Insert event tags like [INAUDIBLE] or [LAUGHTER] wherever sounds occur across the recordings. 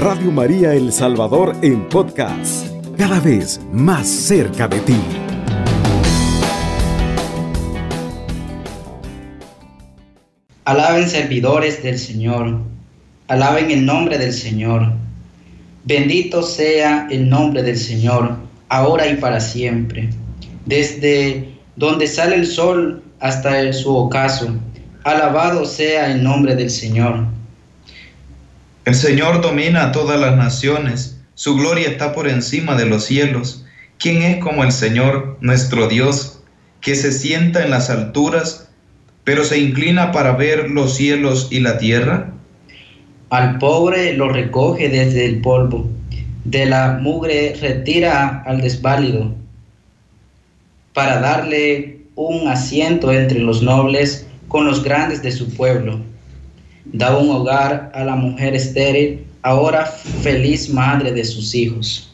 Radio María El Salvador en podcast, cada vez más cerca de ti. Alaben servidores del Señor, alaben el nombre del Señor. Bendito sea el nombre del Señor, ahora y para siempre. Desde donde sale el sol hasta su ocaso, alabado sea el nombre del Señor. El Señor domina a todas las naciones, su gloria está por encima de los cielos. ¿Quién es como el Señor, nuestro Dios, que se sienta en las alturas, pero se inclina para ver los cielos y la tierra? Al pobre lo recoge desde el polvo, de la mugre retira al desválido, para darle un asiento entre los nobles con los grandes de su pueblo. Da un hogar a la mujer estéril, ahora feliz madre de sus hijos.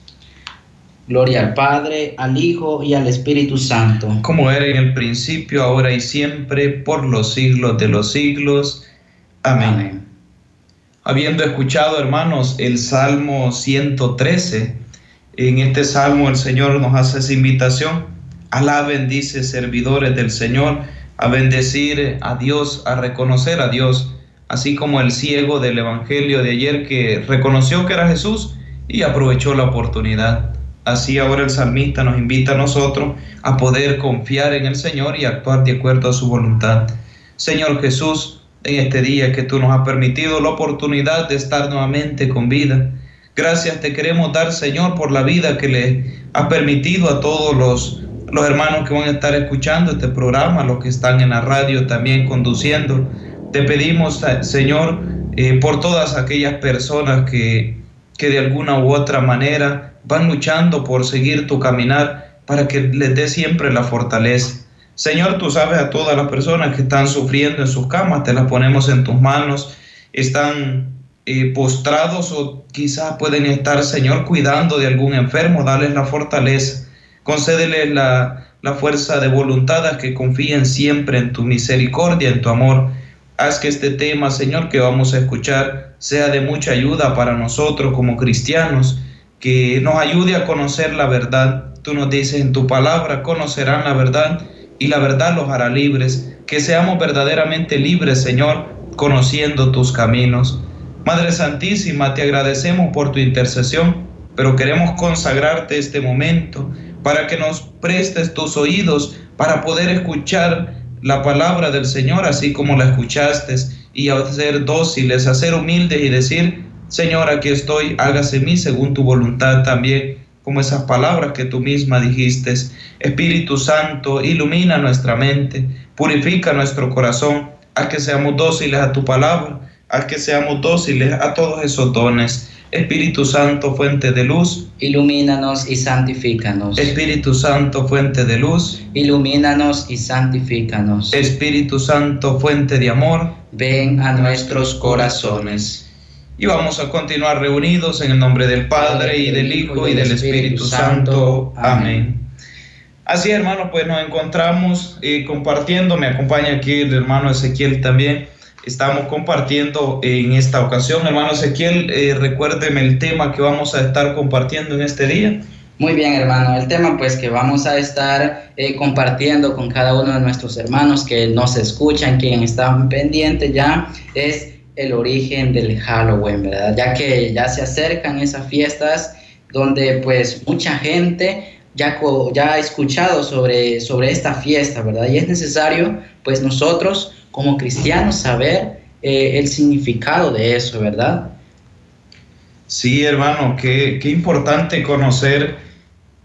Gloria al Padre, al Hijo y al Espíritu Santo. Como era en el principio, ahora y siempre, por los siglos de los siglos. Amén. Amén. Habiendo escuchado, hermanos, el Salmo 113, en este Salmo el Señor nos hace esa invitación. Alá bendice servidores del Señor a bendecir a Dios, a reconocer a Dios, así como el ciego del Evangelio de ayer que reconoció que era Jesús y aprovechó la oportunidad. Así ahora el salmista nos invita a nosotros a poder confiar en el Señor y actuar de acuerdo a su voluntad. Señor Jesús, en este día que tú nos has permitido la oportunidad de estar nuevamente con vida. Gracias te queremos dar, Señor, por la vida que le has permitido a todos los los hermanos que van a estar escuchando este programa, los que están en la radio también conduciendo. Te pedimos, Señor, eh, por todas aquellas personas que, que de alguna u otra manera van luchando por seguir tu caminar para que les dé siempre la fortaleza. Señor, tú sabes a todas las personas que están sufriendo en sus camas, te las ponemos en tus manos, están eh, postrados o quizás pueden estar, Señor, cuidando de algún enfermo, darles la fortaleza Concédele la, la fuerza de voluntad a que confíen siempre en tu misericordia, en tu amor. Haz que este tema, Señor, que vamos a escuchar, sea de mucha ayuda para nosotros como cristianos, que nos ayude a conocer la verdad. Tú nos dices en tu palabra, conocerán la verdad y la verdad los hará libres. Que seamos verdaderamente libres, Señor, conociendo tus caminos. Madre Santísima, te agradecemos por tu intercesión, pero queremos consagrarte este momento para que nos prestes tus oídos para poder escuchar la palabra del Señor así como la escuchaste y ser dóciles, a ser humildes y decir, Señor, aquí estoy, hágase mí según tu voluntad también, como esas palabras que tú misma dijiste. Espíritu Santo, ilumina nuestra mente, purifica nuestro corazón, a que seamos dóciles a tu palabra, a que seamos dóciles a todos esos dones. Espíritu Santo, fuente de luz, ilumínanos y santifícanos. Espíritu Santo, fuente de luz, ilumínanos y santifícanos. Espíritu Santo, fuente de amor, ven a nuestros corazones. Y vamos a continuar reunidos en el nombre del Padre y del Hijo y del Espíritu Santo. Amén. Así, hermano, pues nos encontramos y compartiendo. Me acompaña aquí el hermano Ezequiel también estamos compartiendo en esta ocasión. Hermano Ezequiel, eh, recuérdeme el tema que vamos a estar compartiendo en este día. Muy bien, hermano. El tema pues que vamos a estar eh, compartiendo con cada uno de nuestros hermanos que nos escuchan, quienes están pendientes ya, es el origen del Halloween, ¿verdad? Ya que ya se acercan esas fiestas donde pues mucha gente ya, ya ha escuchado sobre, sobre esta fiesta, ¿verdad? Y es necesario pues nosotros como cristianos saber eh, el significado de eso, ¿verdad? Sí, hermano, qué, qué, importante conocer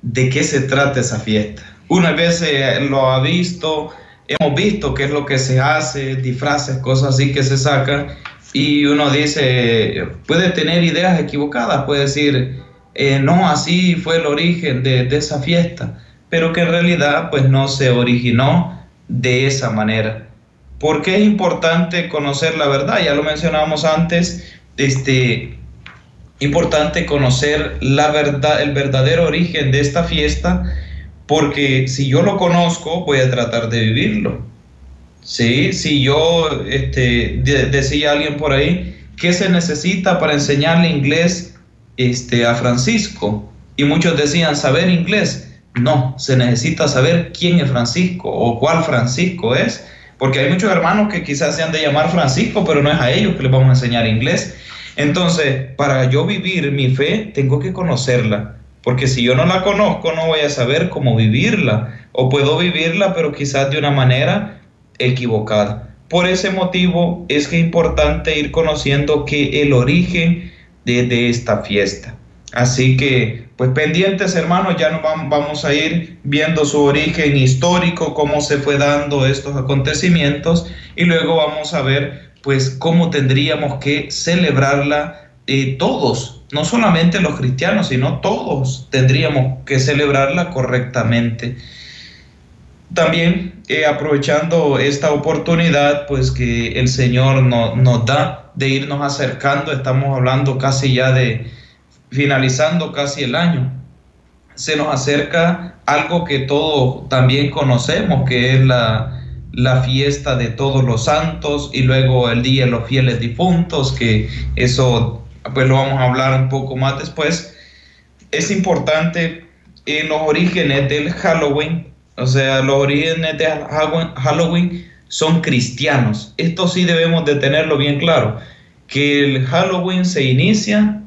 de qué se trata esa fiesta. Una vez lo ha visto, hemos visto qué es lo que se hace, disfraces, cosas así que se sacan, y uno dice, puede tener ideas equivocadas, puede decir, eh, no, así fue el origen de, de esa fiesta, pero que en realidad pues no se originó de esa manera. ¿Por qué es importante conocer la verdad? Ya lo mencionábamos antes, este, importante conocer la verdad, el verdadero origen de esta fiesta, porque si yo lo conozco, voy a tratar de vivirlo. Sí, si yo este, decía alguien por ahí, ¿qué se necesita para enseñarle inglés este, a Francisco. Y muchos decían saber inglés. No, se necesita saber quién es Francisco o cuál Francisco es, porque hay muchos hermanos que quizás se han de llamar Francisco, pero no es a ellos que les vamos a enseñar inglés. Entonces, para yo vivir mi fe, tengo que conocerla, porque si yo no la conozco, no voy a saber cómo vivirla, o puedo vivirla, pero quizás de una manera equivocada. Por ese motivo es que es importante ir conociendo que el origen de, de esta fiesta. Así que, pues pendientes hermanos, ya nos vamos a ir viendo su origen histórico, cómo se fue dando estos acontecimientos y luego vamos a ver pues cómo tendríamos que celebrarla eh, todos, no solamente los cristianos, sino todos tendríamos que celebrarla correctamente. También eh, aprovechando esta oportunidad, pues que el Señor nos da de irnos acercando, estamos hablando casi ya de finalizando casi el año, se nos acerca algo que todos también conocemos, que es la, fiesta de todos los santos y luego el día de los fieles difuntos, que eso pues lo vamos a hablar un poco más después. Es importante en los orígenes del Halloween, o sea, los orígenes de Halloween son cristianos. Esto sí debemos de tenerlo bien claro, que el Halloween se inicia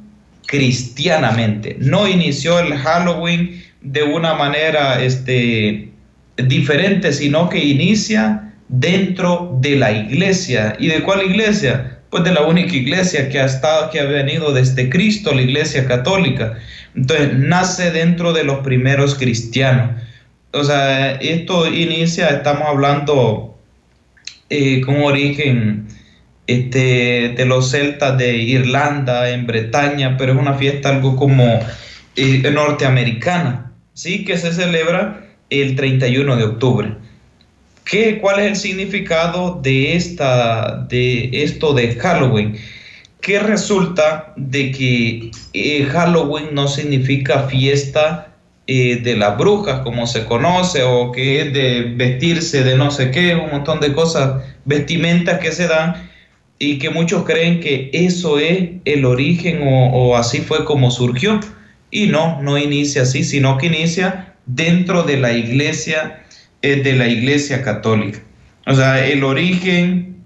cristianamente. No inició el Halloween de una manera este, diferente, sino que inicia dentro de la iglesia. ¿Y de cuál iglesia? Pues de la única iglesia que ha estado, que ha venido desde Cristo, la iglesia católica. Entonces, nace dentro de los primeros cristianos. O sea, esto inicia, estamos hablando eh, con origen este, de los celtas de Irlanda, en Bretaña, pero es una fiesta algo como eh, norteamericana, ¿sí? Que se celebra el 31 de octubre. ¿Qué, ¿Cuál es el significado de, esta, de esto de Halloween? Que resulta de que eh, Halloween no significa fiesta eh, de las brujas, como se conoce, o que es de vestirse de no sé qué, un montón de cosas, vestimentas que se dan, y que muchos creen que eso es el origen o, así fue como surgió. Y no, no inicia así, sino que inicia dentro de la iglesia, eh, de la iglesia católica. O sea, el origen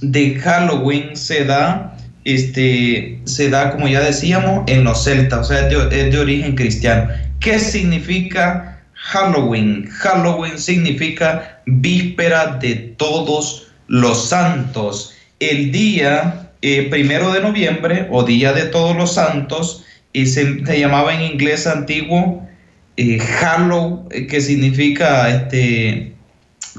de Halloween se da, este, se da, como ya decíamos, en los celtas, o sea, es de, es de origen cristiano. ¿Qué significa Halloween? Halloween significa víspera de todos los santos el día eh, primero de noviembre o Día de Todos los Santos, y se, llamaba en inglés antiguo eh, Hallow, eh, que significa este,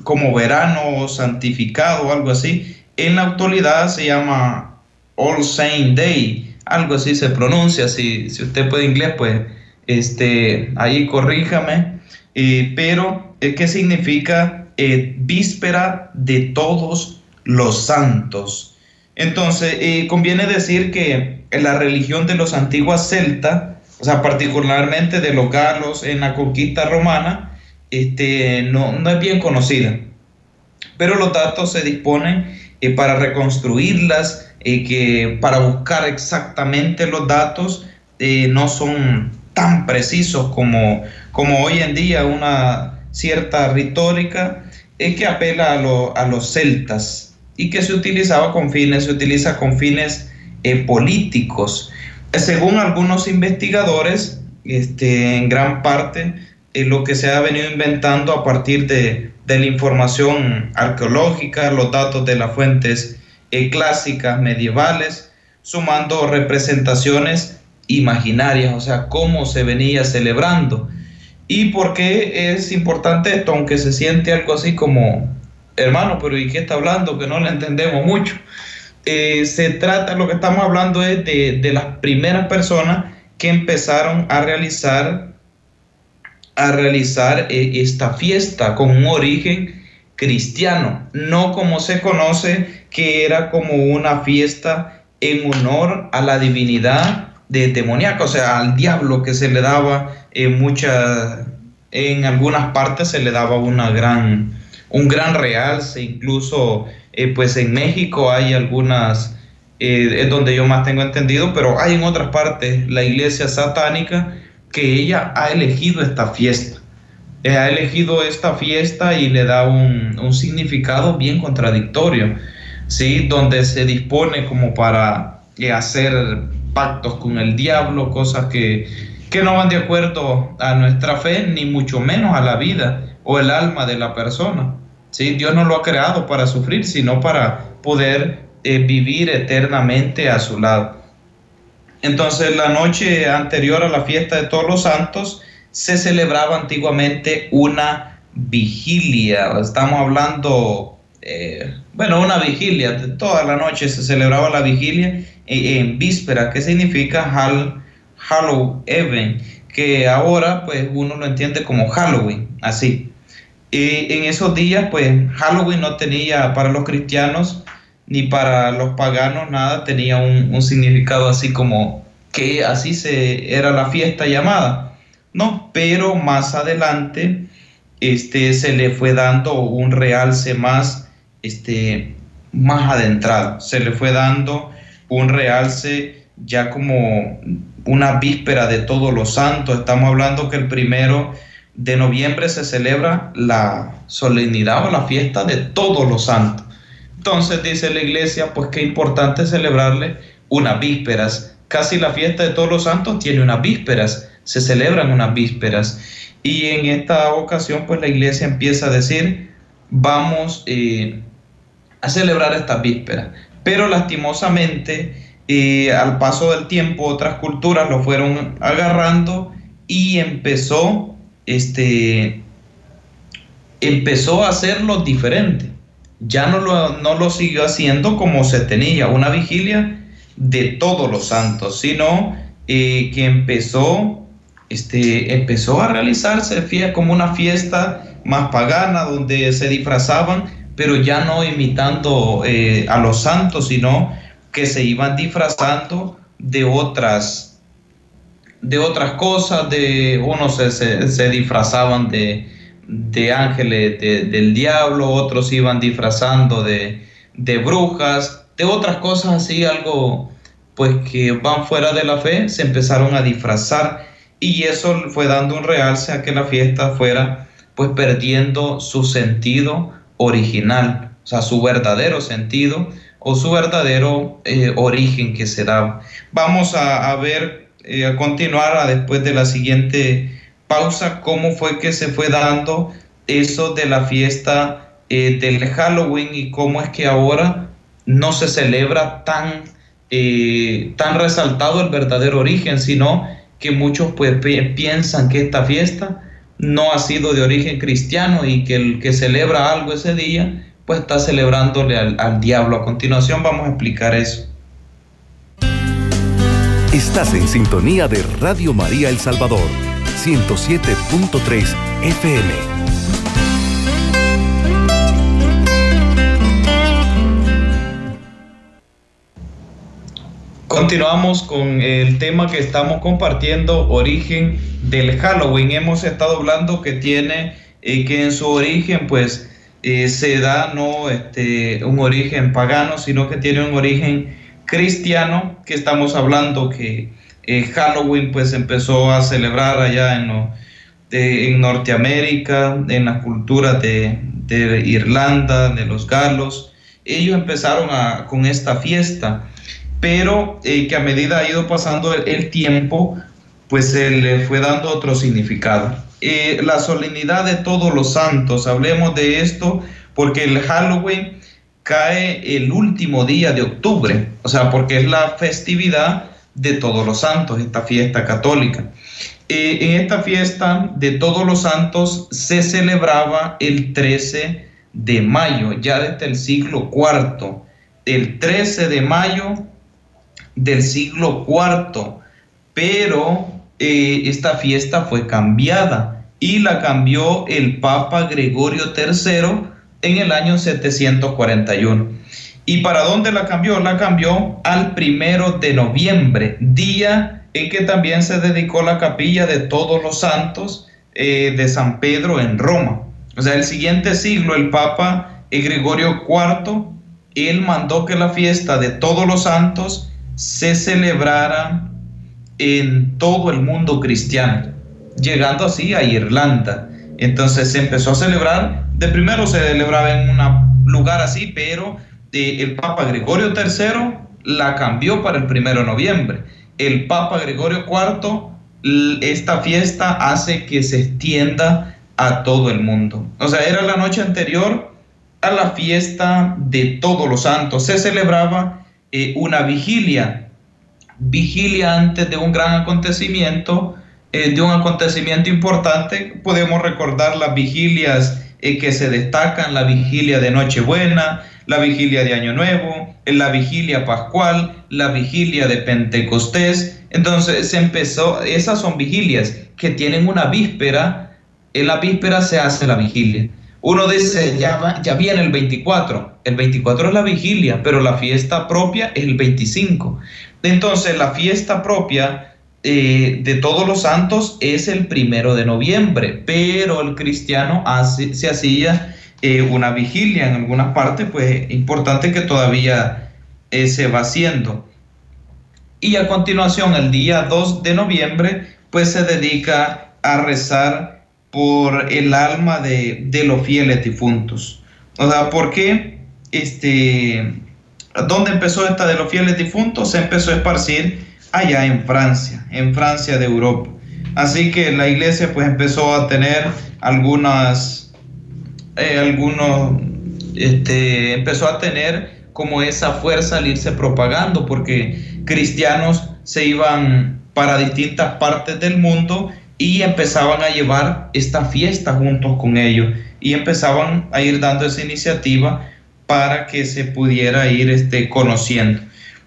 como verano santificado o algo así. En la actualidad se llama All Saint Day, algo así se pronuncia. Si, si usted puede inglés, pues este, ahí corríjame. pero, ¿qué significa víspera de todos los santos. Entonces, eh, conviene decir que en la religión de los antiguos celtas, o sea, particularmente de los galos en la conquista romana, este, no, no es bien conocida. Pero los datos se disponen eh, para reconstruirlas, eh, que para buscar exactamente los datos no son tan precisos como, como hoy en día una cierta retórica que apela a, a los celtas y que se utilizaba con fines, se utiliza con fines eh, políticos. Según algunos investigadores, este, en gran parte eh, lo que se ha venido inventando a partir de, la información arqueológica, los datos de las fuentes eh, clásicas medievales, sumando representaciones imaginarias, o sea, cómo se venía celebrando. ¿Y por qué es importante esto? Aunque se siente algo así como hermano, pero ¿y qué está hablando? Que no le entendemos mucho. Eh, se trata, lo que estamos hablando es de, las primeras personas que empezaron a realizar, a realizar eh, esta fiesta con un origen cristiano, no como se conoce, que era como una fiesta en honor a la divinidad de demoníaco, o sea, al diablo que se le daba en muchas, en algunas partes se le daba una gran un gran realce, incluso eh, pues en México hay algunas, eh, es donde yo más tengo entendido, pero hay en otras partes la iglesia satánica que ella ha elegido esta fiesta. Eh, ha elegido esta fiesta y le da un, un significado bien contradictorio, ¿sí? donde se dispone como para hacer pactos con el diablo, cosas que, que no van de acuerdo a nuestra fe, ni mucho menos a la vida o el alma de la persona. ¿sí? Dios no lo ha creado para sufrir, sino para poder eh, vivir eternamente a su lado. Entonces, la noche anterior a la fiesta de todos los santos se celebraba antiguamente una vigilia. Estamos hablando, eh, bueno, una vigilia. Toda la noche se celebraba la vigilia en, víspera, que significa Hall, Halloween, que ahora pues uno lo entiende como Halloween, así. Y en esos días pues Halloween no tenía para los cristianos ni para los paganos nada, tenía un, significado así como que así se era la fiesta llamada. No, pero más adelante este, se le fue dando un realce más, este, más adentrado, se le fue dando un realce ya como una víspera de todos los santos. Estamos hablando que el primero de noviembre se celebra la solemnidad o la fiesta de todos los santos. Entonces dice la iglesia, pues qué importante celebrarle unas vísperas. Casi la fiesta de todos los santos tiene unas vísperas, se celebran unas vísperas. Y en esta ocasión, pues la iglesia empieza a decir, vamos eh, a celebrar esta víspera. Pero lastimosamente, eh, al paso del tiempo, otras culturas lo fueron agarrando y empezó, este, empezó a hacerlo diferente. Ya no lo, no lo siguió haciendo como se tenía, una vigilia de todos los santos, sino eh, que empezó, este, empezó a realizarse como una fiesta más pagana donde se disfrazaban, pero ya no imitando eh, a los santos, sino que se iban disfrazando de otras de otras cosas, de unos se disfrazaban de, de ángeles del diablo, otros iban disfrazando de, brujas, de otras cosas así, algo pues que van fuera de la fe, se empezaron a disfrazar y eso fue dando un realce a que la fiesta fuera pues perdiendo su sentido original, o sea, su verdadero sentido o su verdadero eh, origen que se da. Vamos a, ver, eh, a continuar después de la siguiente pausa cómo fue que se fue dando eso de la fiesta eh, del Halloween y cómo es que ahora no se celebra tan, eh, tan resaltado el verdadero origen, sino que muchos pues piensan que esta fiesta no ha sido de origen cristiano y que el que celebra algo ese día pues está celebrándole al, al diablo. A continuación vamos a explicar eso. Estás en sintonía de Radio María El Salvador 107.3 FM. Continuamos con el tema que estamos compartiendo, origen del Halloween. Hemos estado hablando que tiene, eh, que en su origen, pues, eh, se da no este, un origen pagano, sino que tiene un origen cristiano, que estamos hablando que eh, Halloween pues empezó a celebrar allá en, en Norteamérica, en las culturas de, Irlanda, de los galos. Ellos empezaron con esta fiesta, pero eh, que a medida ha ido pasando el, tiempo, pues se le fue dando otro significado. Eh, la solemnidad de todos los santos, hablemos de esto, porque el Halloween cae el último día de octubre, o sea, porque es la festividad de todos los santos, esta fiesta católica. Eh, en esta fiesta de todos los santos se celebraba el 13 de mayo, ya desde el siglo IV, el 13 de mayo del siglo IV, pero eh, esta fiesta fue cambiada y la cambió el Papa Gregorio III en el año 741. ¿Y para dónde la cambió? La cambió al primero de noviembre, día en que también se dedicó la capilla de todos los santos eh, de San Pedro en Roma. O sea, el siguiente siglo el Papa Gregorio IV él mandó que la fiesta de todos los santos se celebrara en todo el mundo cristiano, llegando así a Irlanda. Entonces se empezó a celebrar, de primero se celebraba en un lugar así, pero eh, el Papa Gregorio III la cambió para el primero de noviembre. El Papa Gregorio IV, esta fiesta hace que se extienda a todo el mundo. O sea, era la noche anterior a la fiesta de todos los santos. Se celebraba eh, una vigilia, vigilia antes de un gran acontecimiento, eh, de un acontecimiento importante. Podemos recordar las vigilias eh, que se destacan, la vigilia de Nochebuena, la vigilia de Año Nuevo, la vigilia pascual, la vigilia de Pentecostés. Entonces se empezó, esas son vigilias que tienen una víspera, en la víspera se hace la vigilia. Uno dice, ya, ya viene el 24, el 24 es la vigilia, pero la fiesta propia es el 25. Entonces la fiesta propia eh, de todos los santos es el primero de noviembre, pero el cristiano hace, se hacía eh, una vigilia en algunas partes, pues importante que todavía eh, se va haciendo. Y a continuación, el día 2 de noviembre, pues se dedica a rezar por el alma de, de los fieles difuntos. O sea, ¿por qué? Este, ¿Dónde empezó esta de los fieles difuntos? Se empezó a esparcir allá en Francia, en Francia de Europa. Así que la iglesia pues empezó a tener algunas eh, algunos, este, empezó a tener como esa fuerza al irse propagando, porque cristianos se iban para distintas partes del mundo y empezaban a llevar esta fiesta juntos con ellos y empezaban a ir dando esa iniciativa para que se pudiera ir este, conociendo.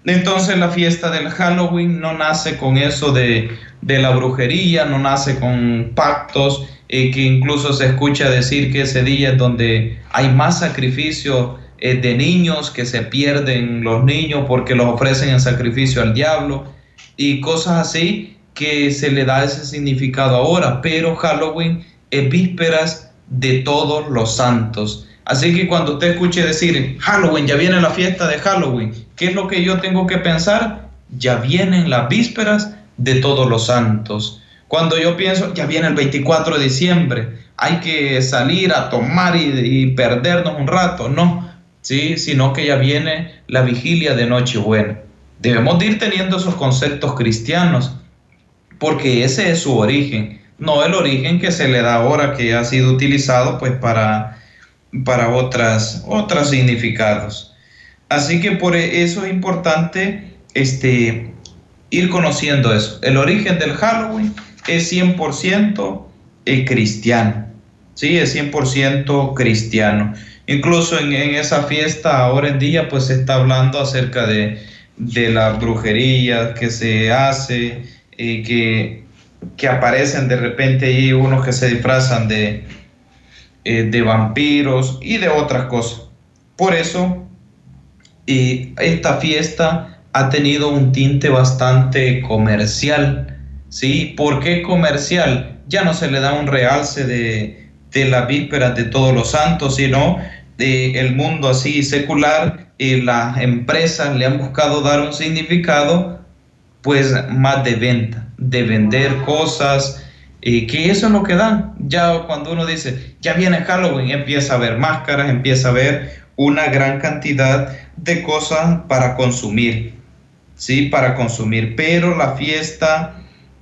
Entonces la fiesta del Halloween no nace con eso de, de la brujería, no nace con pactos, eh, que incluso se escucha decir que ese día es donde hay más sacrificio eh, de niños, que se pierden los niños porque los ofrecen en sacrificio al diablo y cosas así que se le da ese significado ahora, pero Halloween es vísperas de todos los santos. Así que cuando usted escuche decir Halloween, ya viene la fiesta de Halloween, ¿qué es lo que yo tengo que pensar? Ya vienen las vísperas de todos los santos. Cuando yo pienso, ya viene el 24 de diciembre, hay que salir a tomar y, perdernos un rato, no, ¿sí? sino que ya viene la vigilia de Nochebuena. Debemos de ir teniendo esos conceptos cristianos, porque ese es su origen, no el origen que se le da ahora que ha sido utilizado pues para, para otras, otros significados. Así que por eso es importante este, ir conociendo eso, el origen del Halloween es 100% eh, cristiano. Sí, es 100% cristiano. Incluso en, esa fiesta ahora en día pues se está hablando acerca de, de la brujería que se hace, y eh, que, que, aparecen de repente ahí unos que se disfrazan de, eh, de vampiros y de otras cosas. Por eso esta fiesta ha tenido un tinte bastante comercial ¿sí? ¿Por qué comercial? Ya no se le da un realce de, de las de todos los santos, sino de el mundo así secular y las empresas le han buscado dar un significado pues más de venta, de vender cosas, y que eso es lo que. Ya cuando uno dice, ya viene Halloween, empieza a ver máscaras, empieza a ver una gran cantidad de cosas para consumir, ¿sí? Para consumir. Pero la fiesta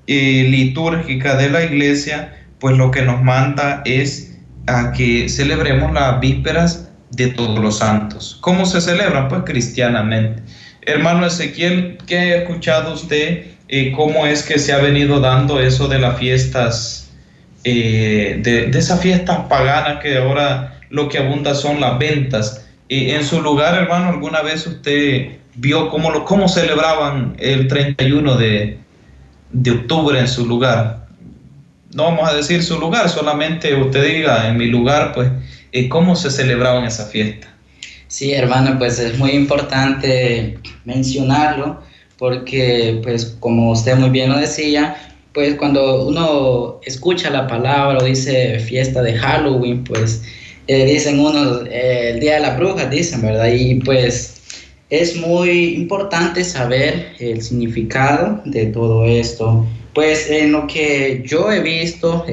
eh, litúrgica de la iglesia, pues lo que nos manda es a que celebremos las vísperas de todos los santos. ¿Cómo se celebran? Pues cristianamente. Hermano Ezequiel, ¿qué ha escuchado usted? Eh, ¿Cómo es que se ha venido dando eso de las fiestas, eh, de, de, esas fiestas paganas que ahora lo que abunda son las ventas? en su lugar, hermano, ¿alguna vez usted vio cómo, lo, cómo celebraban el 31 de, de octubre en su lugar. No vamos a decir su lugar, solamente usted diga en mi lugar, pues, eh, cómo se celebraba en esa fiesta. Sí, hermano, pues es muy importante mencionarlo porque, pues, como usted muy bien lo decía, pues cuando uno escucha la palabra o dice fiesta de Halloween, pues eh, dicen unos, el Día de las Brujas, dicen, ¿verdad? Y pues es muy importante saber el significado de todo esto. Pues en lo que yo he visto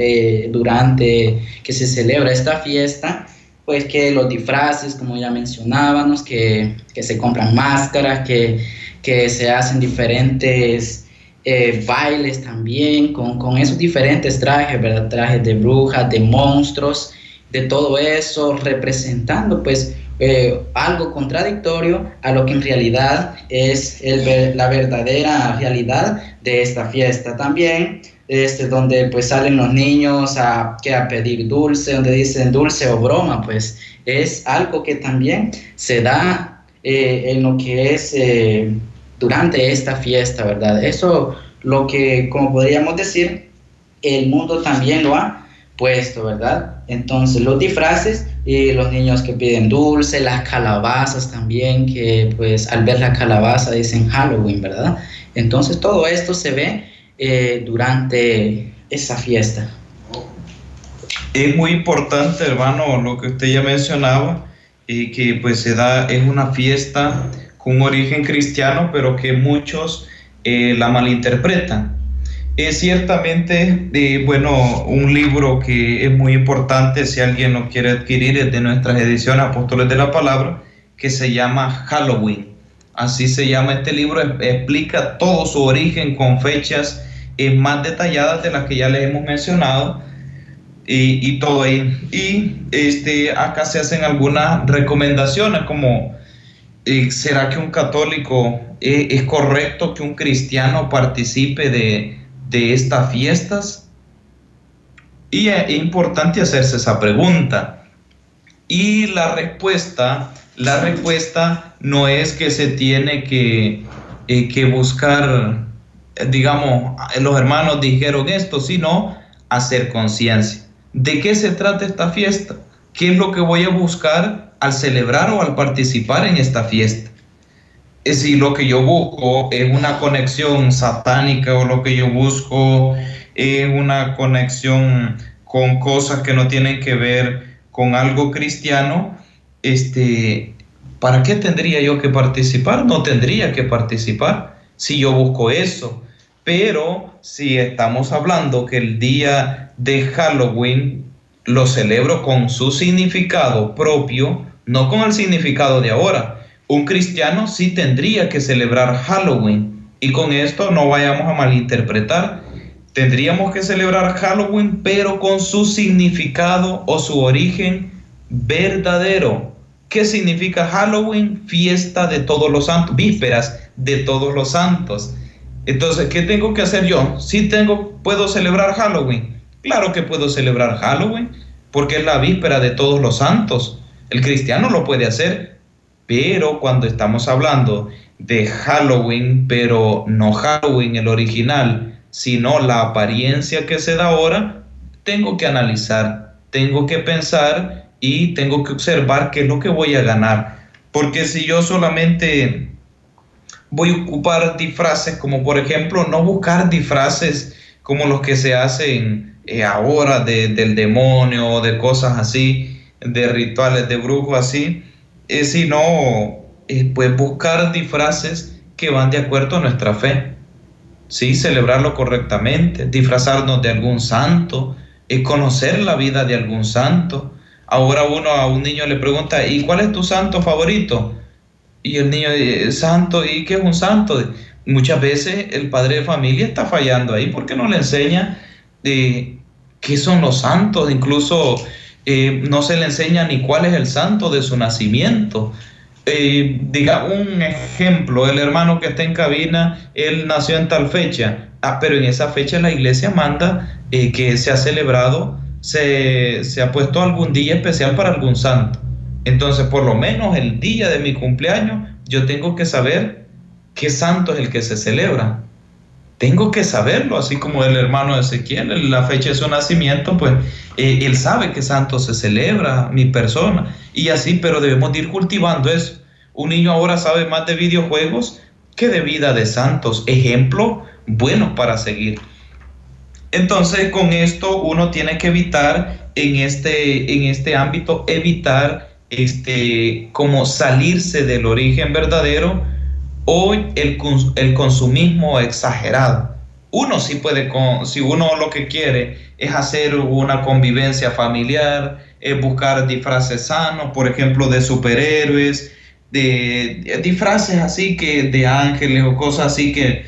durante que se celebra esta fiesta, pues que los disfraces, como ya mencionábamos, que, que se compran máscaras, que, que se hacen diferentes eh, bailes también, con, con, esos diferentes trajes, ¿verdad? Trajes de brujas, de monstruos, de todo eso, representando pues eh, algo contradictorio a lo que en realidad es la verdadera realidad de esta fiesta. También este, donde pues salen los niños a, que a pedir dulce, donde dicen dulce o broma, pues es algo que también se da eh, en lo que es durante esta fiesta, ¿verdad? Eso lo que, como podríamos decir, el mundo también lo ha puesto, ¿verdad? Entonces los disfraces y los niños que piden dulce, las calabazas también, que pues al ver la calabaza dicen Halloween, ¿verdad? Entonces todo esto se ve eh, durante esa fiesta. Es muy importante, hermano, lo que usted ya mencionaba, y que pues se da, es una fiesta con origen cristiano, pero que muchos eh, la malinterpretan. Es ciertamente, eh, bueno, un libro que es muy importante, si alguien lo quiere adquirir, es de nuestras ediciones Apóstoles de la Palabra, que se llama Halloween. Así se llama este libro, explica todo su origen con fechas más detalladas de las que ya les hemos mencionado y, todo ahí. Y este, acá se hacen algunas recomendaciones como, eh, ¿será que un católico eh, es correcto que un cristiano participe de, de estas fiestas? Y es importante hacerse esa pregunta. Y la respuesta, la respuesta no es que se tiene que, eh, que buscar digamos, los hermanos dijeron esto, sino hacer conciencia. ¿De qué se trata esta fiesta? ¿Qué es lo que voy a buscar al celebrar o al participar en esta fiesta? Es si lo que yo busco es una conexión satánica o lo que yo busco es una conexión con cosas que no tienen que ver con algo cristiano, este, ¿para qué tendría yo que participar? No tendría que participar si yo busco eso. Pero si estamos hablando que el día de Halloween lo celebro con su significado propio, no con el significado de ahora. Un cristiano sí tendría que celebrar Halloween y con esto no vayamos a malinterpretar. Tendríamos que celebrar Halloween pero con su significado o su origen verdadero. ¿Qué significa Halloween? Fiesta de todos los santos, vísperas de todos los santos. Entonces, ¿qué tengo que hacer yo? Si tengo, puedo celebrar Halloween. Claro que puedo celebrar Halloween, porque es la víspera de todos los santos. El cristiano lo puede hacer, pero cuando estamos hablando de Halloween, pero no Halloween el original, sino la apariencia que se da ahora, tengo que analizar, tengo que pensar y tengo que observar qué es lo que voy a ganar. Porque si yo solamente voy a ocupar disfraces como por ejemplo no buscar disfraces como los que se hacen eh, ahora del demonio, de cosas así, de rituales de brujos así, eh, sino eh, pues buscar disfraces que van de acuerdo a nuestra fe. Sí, celebrarlo correctamente, disfrazarnos de algún santo, conocer la vida de algún santo. Ahora uno a un niño le pregunta, ¿y cuál es tu santo favorito? Y el niño dice, santo, ¿y qué es un santo? Muchas veces el padre de familia está fallando ahí porque no le enseña de qué son los santos, incluso eh, no se le enseña ni cuál es el santo de su nacimiento. Eh, diga un ejemplo, el hermano que está en cabina, él nació en tal fecha, ah, pero en esa fecha la iglesia manda eh, que se ha celebrado, se, se ha puesto algún día especial para algún santo. Entonces, por lo menos el día de mi cumpleaños, yo tengo que saber qué santo es el que se celebra. Tengo que saberlo, así como el hermano de Ezequiel, la fecha de su nacimiento, pues eh, él sabe qué santo se celebra, mi persona, y así, pero debemos ir cultivando eso. Un niño ahora sabe más de videojuegos que de vida de santos, ejemplo bueno para seguir. Entonces, con esto uno tiene que evitar en este, en este ámbito, evitar este, como salirse del origen verdadero o el, el consumismo exagerado. Uno sí puede, si uno lo que quiere es hacer una convivencia familiar, es buscar disfraces sanos, por ejemplo, de superhéroes, de, disfraces así que de ángeles o cosas así que,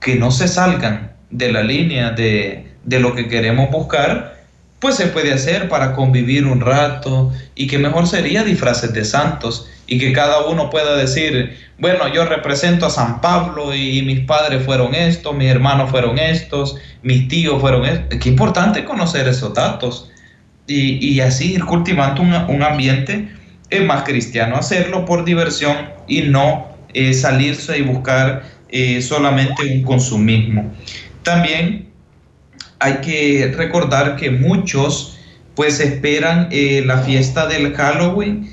que no se salgan de la línea de, de lo que queremos buscar, pues se puede hacer para convivir un rato y que mejor sería disfraces de santos y que cada uno pueda decir, bueno, yo represento a San Pablo y mis padres fueron estos, mis hermanos fueron estos, mis tíos fueron estos. Qué importante conocer esos datos y, así ir cultivando un, ambiente más cristiano, hacerlo por diversión y no eh, salirse y buscar eh, solamente un consumismo. También hay que recordar que muchos pues esperan eh, la fiesta del Halloween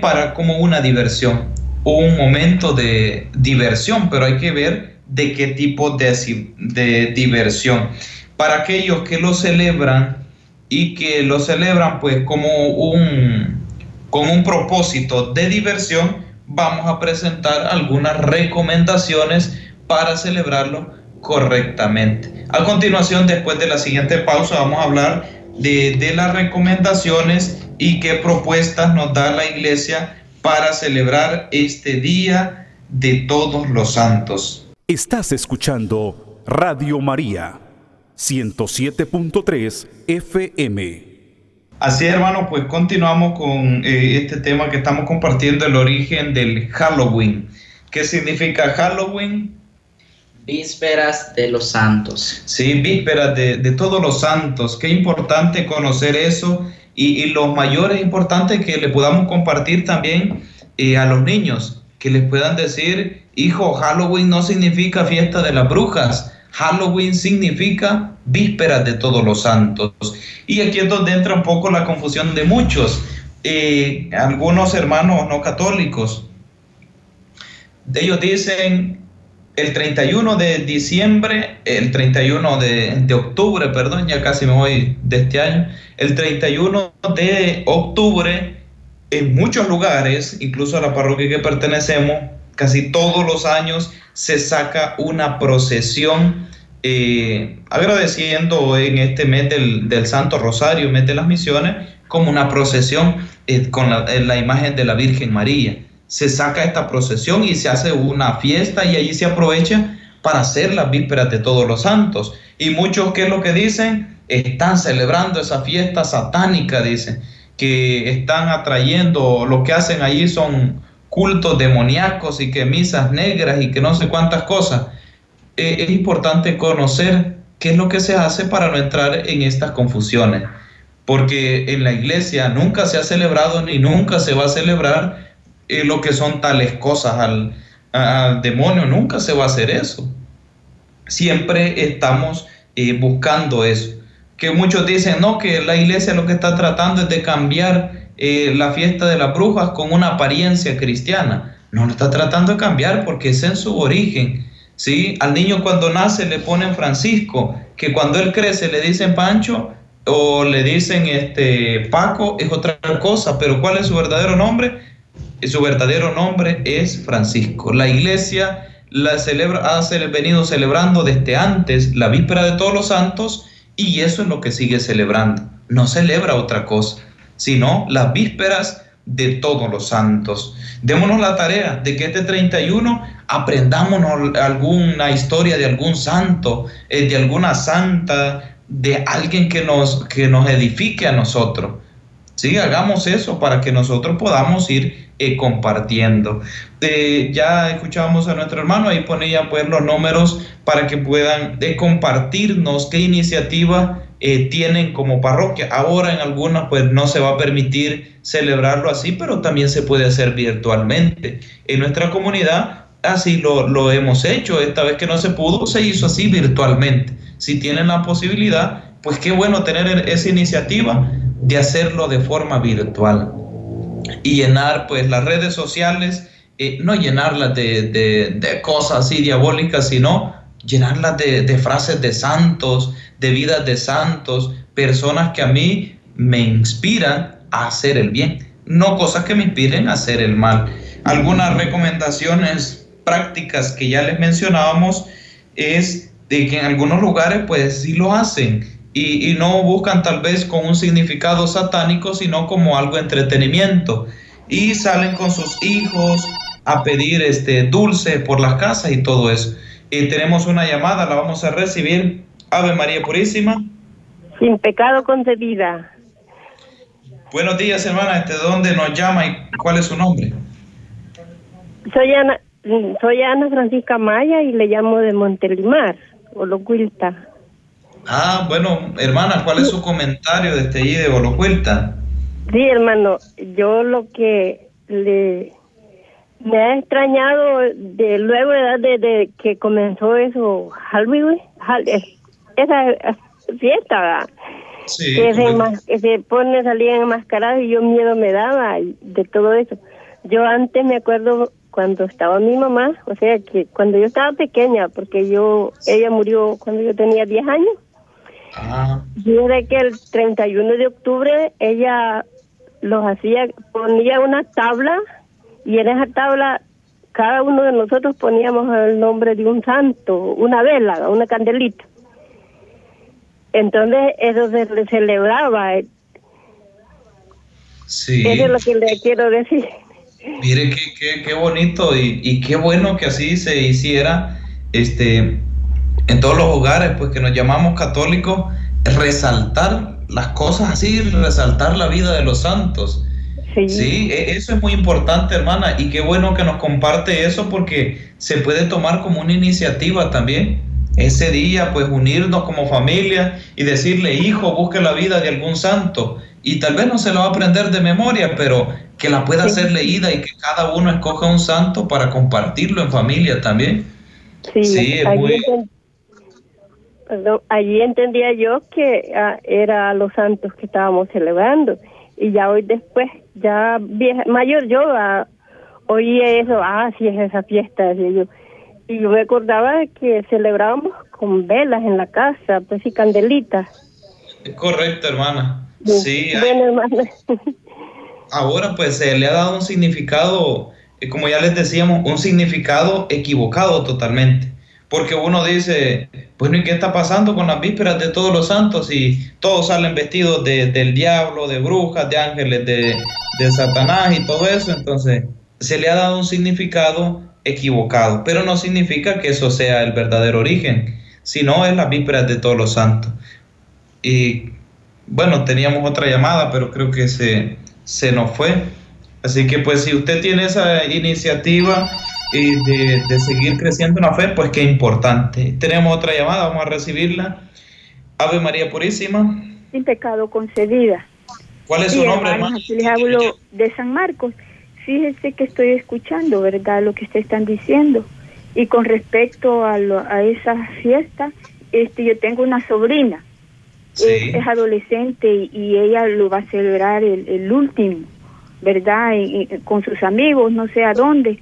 para como una diversión o un momento de diversión, pero hay que ver de qué tipo de, de diversión. Para aquellos que lo celebran y que lo celebran pues como un con un propósito de diversión, vamos a presentar algunas recomendaciones para celebrarlo correctamente. A continuación, después de la siguiente pausa, vamos a hablar de, las recomendaciones y qué propuestas nos da la iglesia para celebrar este día de todos los santos. Estás escuchando Radio María 107.3 FM. Así, hermano, pues continuamos con eh, este tema que estamos compartiendo, el origen del Halloween. ¿Qué significa Halloween? Vísperas de los santos. Sí, vísperas de, todos los santos. Qué importante conocer eso y, y lo mayor es importante que le podamos compartir también eh, a los niños, que les puedan decir, hijo, Halloween no significa fiesta de las brujas, Halloween significa vísperas de todos los santos. Y aquí es donde entra un poco la confusión de muchos. Eh, algunos hermanos no católicos, ellos dicen el 31 de diciembre, el 31 de, octubre, perdón, ya casi me voy de este año, el 31 de octubre, en muchos lugares, incluso a la parroquia que pertenecemos, casi todos los años se saca una procesión eh, agradeciendo en este mes del, Santo Rosario, mes de las misiones, como una procesión eh, con la, imagen de la Virgen María. Se saca esta procesión y se hace una fiesta y allí se aprovecha para hacer las vísperas de todos los santos. Y muchos, ¿qué es lo que dicen? Están celebrando esa fiesta satánica, dicen, que están atrayendo, lo que hacen allí son cultos demoníacos y que misas negras y que no sé cuántas cosas. Eh, es importante conocer qué es lo que se hace para no entrar en estas confusiones, porque en la iglesia nunca se ha celebrado ni nunca se va a celebrar eh, lo que son tales cosas al, demonio, nunca se va a hacer eso. Siempre estamos eh, buscando eso. Que muchos dicen, no, que la iglesia lo que está tratando es de cambiar la fiesta de las brujas con una apariencia cristiana. No lo está tratando de cambiar porque es en su origen ¿sí? Al niño cuando nace le ponen Francisco, que cuando él crece le dicen Pancho o le dicen este Paco, es otra cosa, pero ¿cuál es su verdadero nombre? Su verdadero nombre es Francisco. La iglesia la celebra, ha venido celebrando desde antes la víspera de todos los santos y eso es lo que sigue celebrando. No celebra otra cosa, sino las vísperas de todos los santos. Démonos la tarea de que este 31 aprendamos alguna historia de algún santo, eh, de alguna santa, de alguien que nos, que nos edifique a nosotros. Sí, hagamos eso para que nosotros podamos ir eh, compartiendo. Eh, ya escuchábamos a nuestro hermano, ahí ponía pues los números para que puedan compartirnos qué iniciativa eh, tienen como parroquia. Ahora en algunas pues no se va a permitir celebrarlo así, pero también se puede hacer virtualmente. En nuestra comunidad así lo hemos hecho. Esta vez que no se pudo, se hizo así virtualmente. Si tienen la posibilidad, pues qué bueno tener esa iniciativa de hacerlo de forma virtual y llenar pues las redes sociales, eh, no llenarlas de, de, de cosas así diabólicas, sino llenarlas de, de frases de santos, de vidas de santos, personas que a mí me inspiran a hacer el bien, no cosas que me inspiren a hacer el mal. Algunas recomendaciones prácticas que ya les mencionábamos es de que en algunos lugares pues sí lo hacen y, no buscan tal vez con un significado satánico, sino como algo de entretenimiento. Y salen con sus hijos a pedir este dulce por las casas y todo eso. Y tenemos una llamada, la vamos a recibir. Ave María Purísima. Sin pecado concebida. Buenos días, hermana. ¿De dónde nos llama y cuál es su nombre? Soy Ana, soy Ana Francisca Maya y le llamo de Montelimar, Olocuilta. Ah, bueno, hermana, ¿cuál es su comentario de este de Olocuilta? Sí, hermano, yo lo que le me ha extrañado de luego de, de que comenzó eso Halloween, esa fiesta, que, se, se pone salía enmascarado y yo miedo me daba de todo eso. Yo antes me acuerdo cuando estaba mi mamá, o sea que cuando yo estaba pequeña, porque yo ella murió cuando yo tenía 10 años. Ah. Yo de que el 31 de octubre ella los hacía, ponía una tabla y en esa tabla cada uno de nosotros poníamos el nombre de un santo, una vela, una candelita. Entonces eso se celebraba. Sí. Eso es lo que le quiero decir. Mire qué, qué, bonito y, y, qué bueno que así se hiciera este, en todos los hogares, pues que nos llamamos católicos, resaltar las cosas así, resaltar la vida de los santos. Sí. E, eso es muy importante, hermana, y qué bueno que nos comparte eso porque se puede tomar como una iniciativa también. Ese día, pues unirnos como familia y decirle, hijo, busque la vida de algún santo. Y tal vez no se lo va a aprender de memoria, pero que la pueda ser leída y que cada uno escoja un santo para compartirlo en familia también. Sí, allí, entendía yo que ah, era los santos que estábamos celebrando y ya hoy después, ya vieja, mayor yo ah, oía eso, ah, sí es esa fiesta, decía yo. Y yo me acordaba que celebrábamos con velas en la casa, pues y candelitas. correcto, hermana. Sí. Bueno, hermana. [LAUGHS] ahora pues se le ha dado un significado, eh, como ya les decíamos, un significado equivocado totalmente. Porque uno dice, bueno, ¿y qué está pasando con las vísperas de todos los santos? Y todos salen vestidos de, del diablo, de brujas, de ángeles, de, de Satanás y todo eso. Entonces, se le ha dado un significado equivocado, pero no significa que eso sea el verdadero origen, sino es las vísperas de todos los santos. Y bueno, teníamos otra llamada, pero creo que se, se nos fue. Así que pues si usted tiene esa iniciativa eh, de, de, seguir creciendo en la fe, pues qué importante. Tenemos otra llamada, vamos a recibirla. Ave María Purísima. Sin pecado concedida. ¿Cuál es su nombre, hermano? Les hablo de San Marcos. Fíjese que estoy escuchando, ¿verdad? Lo que ustedes están diciendo. Y con respecto a, a esa fiesta, este, yo tengo una sobrina es, adolescente y, ella lo va a celebrar el, último, ¿verdad? con sus amigos, no sé a dónde.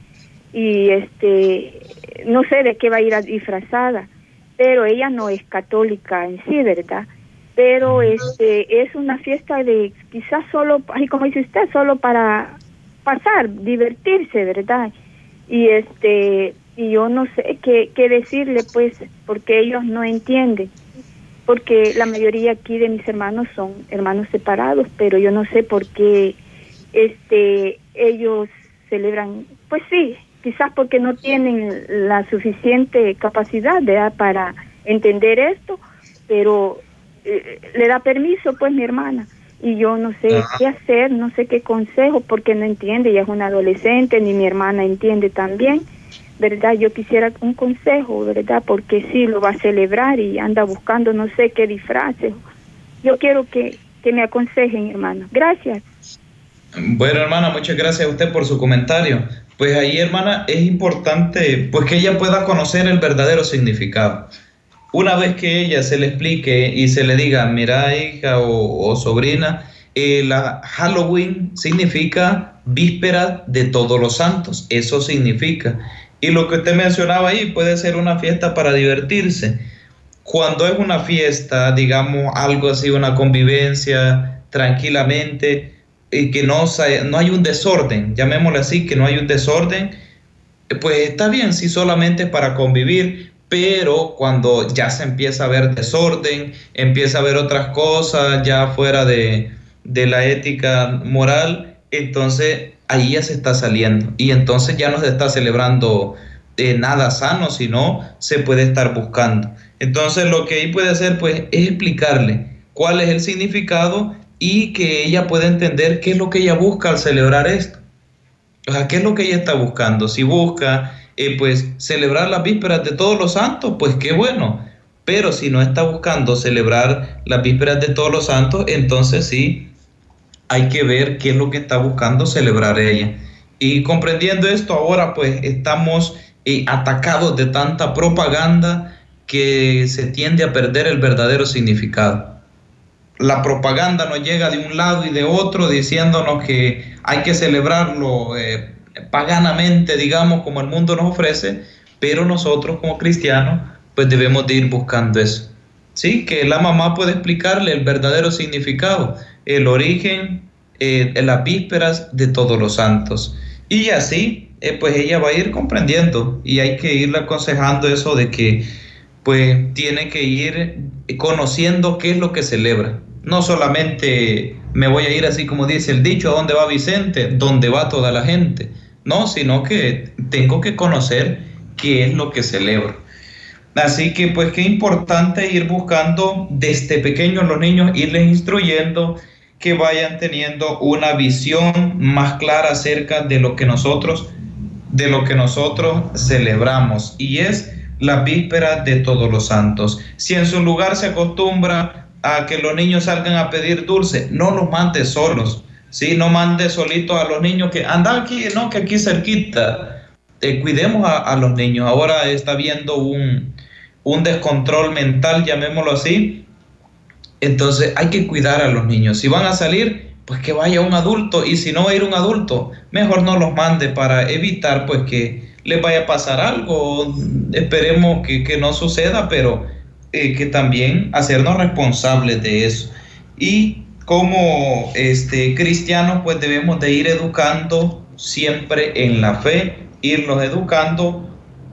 Y este, no sé de qué va a ir disfrazada, pero ella no es católica en sí, ¿verdad? Pero este es una fiesta de quizás solo, así como dice usted, solo para pasar, divertirse, ¿verdad? Y este y yo no sé qué, qué decirle pues porque ellos no entienden porque la mayoría aquí de mis hermanos son hermanos separados, pero yo no sé por qué este ellos celebran, pues sí, quizás porque no tienen la suficiente capacidad para entender esto, pero eh, le da permiso pues mi hermana y yo no sé qué hacer, no sé qué consejo porque no entiende, ella es una adolescente, ni mi hermana entiende también ¿verdad? Yo quisiera un consejo, ¿verdad? Porque sí lo va a celebrar y anda buscando no sé qué disfraces. Yo quiero que, que me aconsejen, hermano. Gracias. Bueno, hermana, muchas gracias a usted por su comentario. Pues ahí, hermana, es importante pues que ella pueda conocer el verdadero significado. Una vez que ella se le explique y se le diga, mira, hija o, sobrina, eh, la Halloween significa víspera de todos los santos. Eso significa Y lo que usted mencionaba ahí puede ser una fiesta para divertirse. Cuando es una fiesta, digamos, algo así, una convivencia tranquilamente, y que no, no hay un desorden, llamémosle así, que no hay un desorden, pues está bien, si solamente es para convivir, pero cuando ya se empieza a ver desorden, empieza a ver otras cosas ya fuera de, de la ética moral, entonces ahí ya se está saliendo y entonces ya no se está celebrando de nada sano, sino se puede estar buscando. Entonces lo que ahí puede hacer pues es explicarle cuál es el significado y que ella pueda entender qué es lo que ella busca al celebrar esto. O sea, qué es lo que ella está buscando. Si busca eh, pues celebrar las vísperas de todos los santos, pues qué bueno. Pero si no está buscando celebrar las vísperas de todos los santos, entonces sí hay que ver qué es lo que está buscando celebrar ella. Y comprendiendo esto, ahora pues estamos eh, atacados de tanta propaganda que se tiende a perder el verdadero significado. La propaganda nos llega de un lado y de otro diciéndonos que hay que celebrarlo eh, paganamente, digamos, como el mundo nos ofrece, pero nosotros como cristianos pues debemos de ir buscando eso. Sí, que la mamá puede explicarle el verdadero significado el origen eh, las vísperas de todos los santos. Y así, eh, pues ella va a ir comprendiendo y hay que irle aconsejando eso de que pues tiene que ir conociendo qué es lo que celebra. No solamente me voy a ir así como dice el dicho, ¿a dónde va Vicente? ¿Dónde va toda la gente? No, sino que tengo que conocer qué es lo que celebro. Así que pues qué importante ir buscando desde pequeños los niños, irles instruyendo, que vayan teniendo una visión más clara acerca de lo que nosotros de lo que nosotros celebramos y es la víspera de todos los santos. Si en su lugar se acostumbra a que los niños salgan a pedir dulce, no los mande solos, ¿sí? no mande solitos a los niños que andan aquí, no, que aquí cerquita. Eh, cuidemos a, los niños. Ahora está viendo un, un descontrol mental, llamémoslo así, entonces hay que cuidar a los niños. Si van a salir, pues que vaya un adulto y si no va a ir un adulto, mejor no los mande para evitar pues que les vaya a pasar algo. Esperemos que, no suceda, pero eh, que también hacernos responsables de eso. Y como este, cristianos pues debemos de ir educando siempre en la fe, irlos educando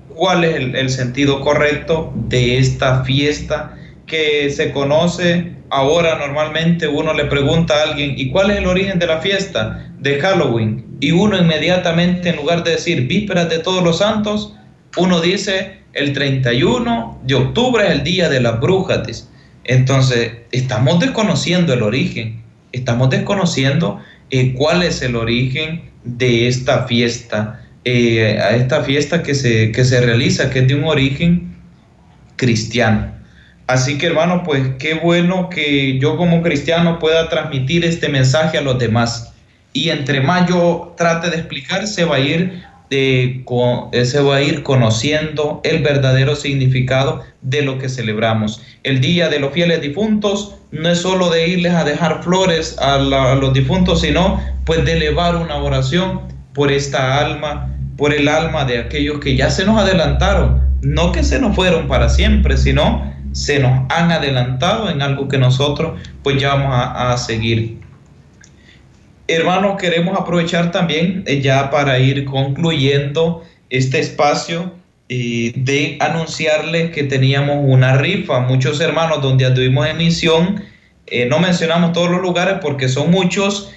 cuál es el sentido correcto de esta fiesta que se conoce ahora normalmente uno le pregunta a alguien, ¿y cuál es el origen de la fiesta de Halloween? Y uno inmediatamente, en lugar de decir vísperas de todos los santos, uno dice el 31 de octubre es el día de las brujas. Entonces, estamos desconociendo el origen, estamos desconociendo eh, cuál es el origen de esta fiesta, eh, a esta fiesta que se, que se realiza, que es de un origen cristiano. Así que hermano, pues qué bueno que yo como cristiano pueda transmitir este mensaje a los demás. Y entre más yo trate de explicar, se va a ir, de, eh, se va a ir conociendo el verdadero significado de lo que celebramos. El Día de los Fieles Difuntos no es solo de irles a dejar flores a, a los difuntos, sino pues de elevar una oración por esta alma, por el alma de aquellos que ya se nos adelantaron, no que se nos fueron para siempre, sino se nos han adelantado en algo que nosotros pues ya vamos a, seguir. Hermanos, queremos aprovechar también eh, ya para ir concluyendo este espacio eh, de anunciarles que teníamos una rifa. Muchos hermanos donde tuvimos emisión, eh, no mencionamos todos los lugares porque son muchos.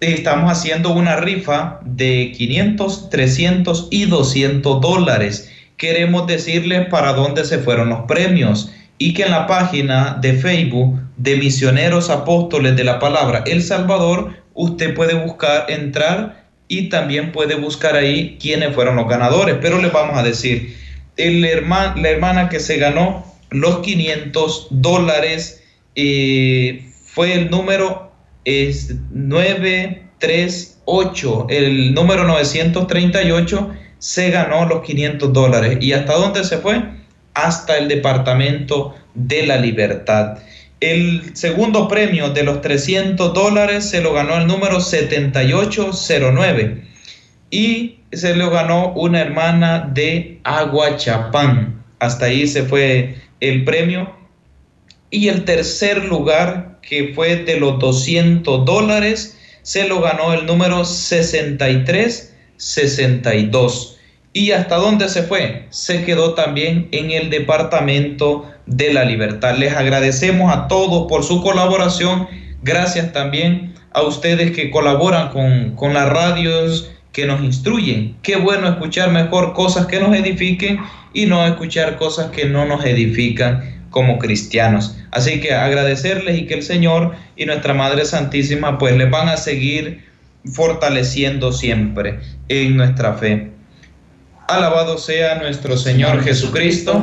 Estamos haciendo una rifa de 500, 300 y 200 dólares. Queremos decirles para dónde se fueron los premios y que en la página de Facebook de Misioneros Apóstoles de la Palabra El Salvador, usted puede buscar, entrar y también puede buscar ahí quiénes fueron los ganadores. Pero les vamos a decir, la hermana que se ganó los 500 dólares eh, fue el número es 938, el número 938 se ganó los 500 dólares. ¿Y hasta dónde se fue? hasta el Departamento de la Libertad. El segundo premio de los 300 dólares se lo ganó el número 7809. y se lo ganó una hermana de Aguachapán. Hasta ahí se fue el premio. Y el tercer lugar, que fue de los 200 dólares, se lo ganó el número 6362. ¿Y hasta dónde se fue? Se quedó también en el Departamento de la Libertad. Les agradecemos a todos por su colaboración. Gracias también a ustedes que colaboran con, con las radios que nos instruyen. Qué bueno escuchar mejor cosas que nos edifiquen y no escuchar cosas que no nos edifican como cristianos. Así que agradecerles y que el Señor y nuestra Madre Santísima pues les van a seguir fortaleciendo siempre en nuestra fe. Alabado sea nuestro Señor Jesucristo.